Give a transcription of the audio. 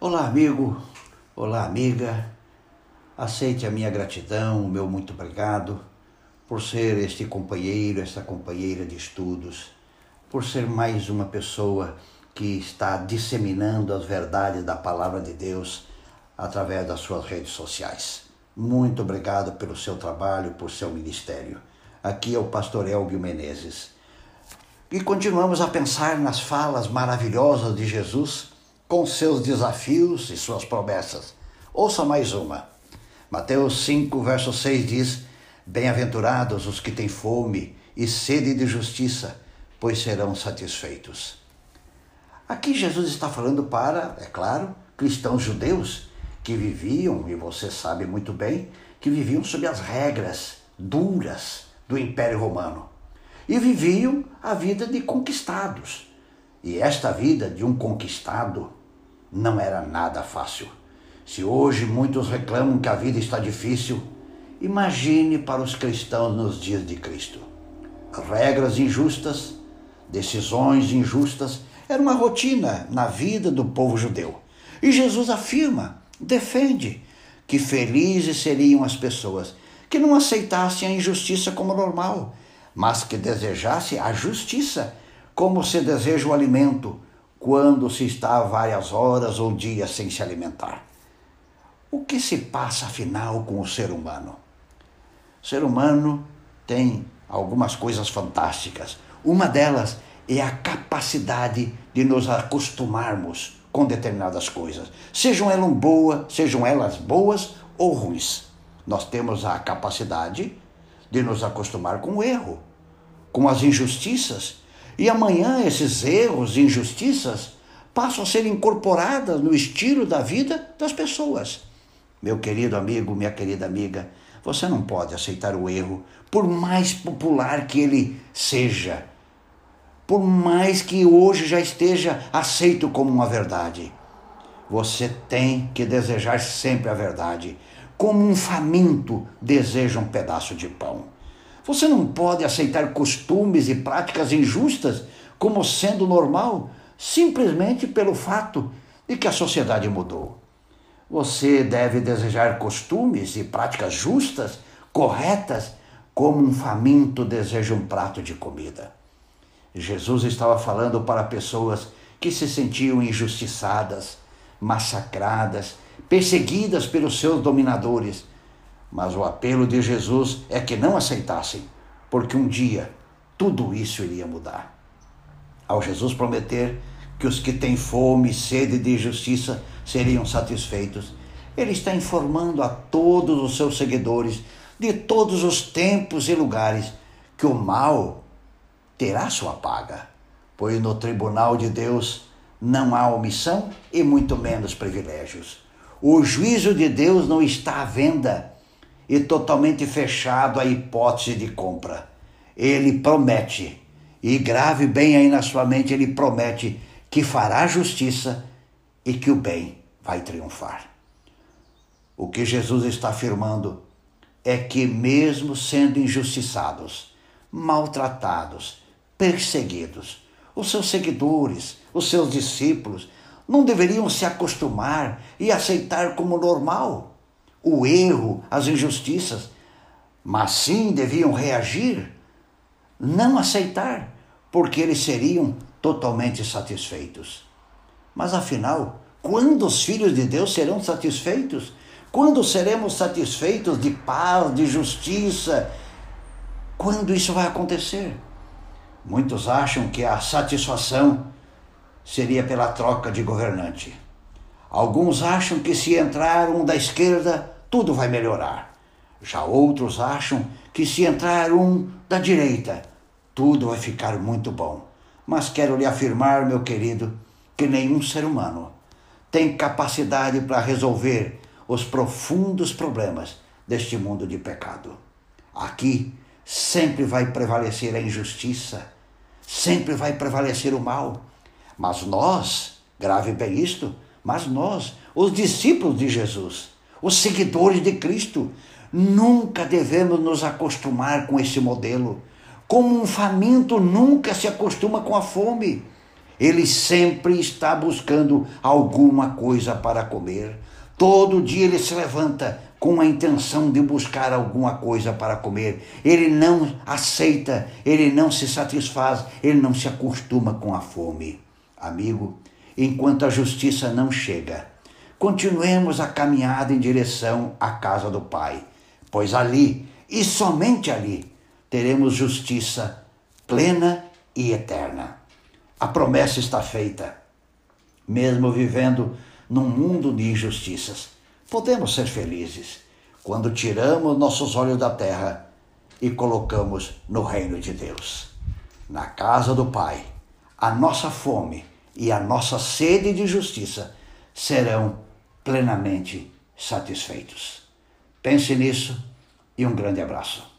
Olá, amigo. Olá, amiga. Aceite a minha gratidão, o meu muito obrigado por ser este companheiro, esta companheira de estudos, por ser mais uma pessoa que está disseminando as verdades da palavra de Deus através das suas redes sociais. Muito obrigado pelo seu trabalho, por seu ministério. Aqui é o pastor Elbio Menezes. E continuamos a pensar nas falas maravilhosas de Jesus, com seus desafios e suas promessas. Ouça mais uma. Mateus 5, verso 6 diz: Bem-aventurados os que têm fome e sede de justiça, pois serão satisfeitos. Aqui Jesus está falando para, é claro, cristãos judeus que viviam, e você sabe muito bem, que viviam sob as regras duras do Império Romano e viviam a vida de conquistados. E esta vida de um conquistado não era nada fácil. Se hoje muitos reclamam que a vida está difícil, imagine para os cristãos nos dias de Cristo. Regras injustas, decisões injustas, era uma rotina na vida do povo judeu. E Jesus afirma, defende, que felizes seriam as pessoas que não aceitassem a injustiça como normal mas que desejasse a justiça, como se deseja o alimento quando se está várias horas ou dias sem se alimentar. O que se passa afinal com o ser humano? O ser humano tem algumas coisas fantásticas. Uma delas é a capacidade de nos acostumarmos com determinadas coisas, sejam elas boas, sejam elas boas ou ruins. Nós temos a capacidade de nos acostumar com o erro com as injustiças, e amanhã esses erros e injustiças passam a ser incorporadas no estilo da vida das pessoas. Meu querido amigo, minha querida amiga, você não pode aceitar o erro, por mais popular que ele seja, por mais que hoje já esteja aceito como uma verdade. Você tem que desejar sempre a verdade, como um faminto deseja um pedaço de pão. Você não pode aceitar costumes e práticas injustas como sendo normal, simplesmente pelo fato de que a sociedade mudou. Você deve desejar costumes e práticas justas, corretas, como um faminto deseja um prato de comida. Jesus estava falando para pessoas que se sentiam injustiçadas, massacradas, perseguidas pelos seus dominadores mas o apelo de Jesus é que não aceitassem, porque um dia tudo isso iria mudar. Ao Jesus prometer que os que têm fome e sede de justiça seriam satisfeitos, ele está informando a todos os seus seguidores de todos os tempos e lugares que o mal terá sua paga, pois no tribunal de Deus não há omissão e muito menos privilégios. O juízo de Deus não está à venda e totalmente fechado à hipótese de compra. Ele promete, e grave bem aí na sua mente, ele promete que fará justiça e que o bem vai triunfar. O que Jesus está afirmando é que, mesmo sendo injustiçados, maltratados, perseguidos, os seus seguidores, os seus discípulos, não deveriam se acostumar e aceitar como normal o erro, as injustiças, mas sim deviam reagir, não aceitar, porque eles seriam totalmente satisfeitos. Mas afinal, quando os filhos de Deus serão satisfeitos? Quando seremos satisfeitos de paz, de justiça? Quando isso vai acontecer? Muitos acham que a satisfação seria pela troca de governante. Alguns acham que se entrar um da esquerda, tudo vai melhorar. Já outros acham que se entrar um da direita, tudo vai ficar muito bom. Mas quero lhe afirmar, meu querido, que nenhum ser humano tem capacidade para resolver os profundos problemas deste mundo de pecado. Aqui sempre vai prevalecer a injustiça, sempre vai prevalecer o mal. Mas nós, grave bem isto, mas nós, os discípulos de Jesus, os seguidores de Cristo, nunca devemos nos acostumar com esse modelo. Como um faminto nunca se acostuma com a fome. Ele sempre está buscando alguma coisa para comer. Todo dia ele se levanta com a intenção de buscar alguma coisa para comer. Ele não aceita, ele não se satisfaz, ele não se acostuma com a fome. Amigo, enquanto a justiça não chega, continuemos a caminhada em direção à casa do Pai, pois ali, e somente ali, teremos justiça plena e eterna. A promessa está feita. Mesmo vivendo num mundo de injustiças, podemos ser felizes quando tiramos nossos olhos da terra e colocamos no reino de Deus. Na casa do Pai, a nossa fome e a nossa sede de justiça serão plenamente satisfeitos. Pense nisso e um grande abraço.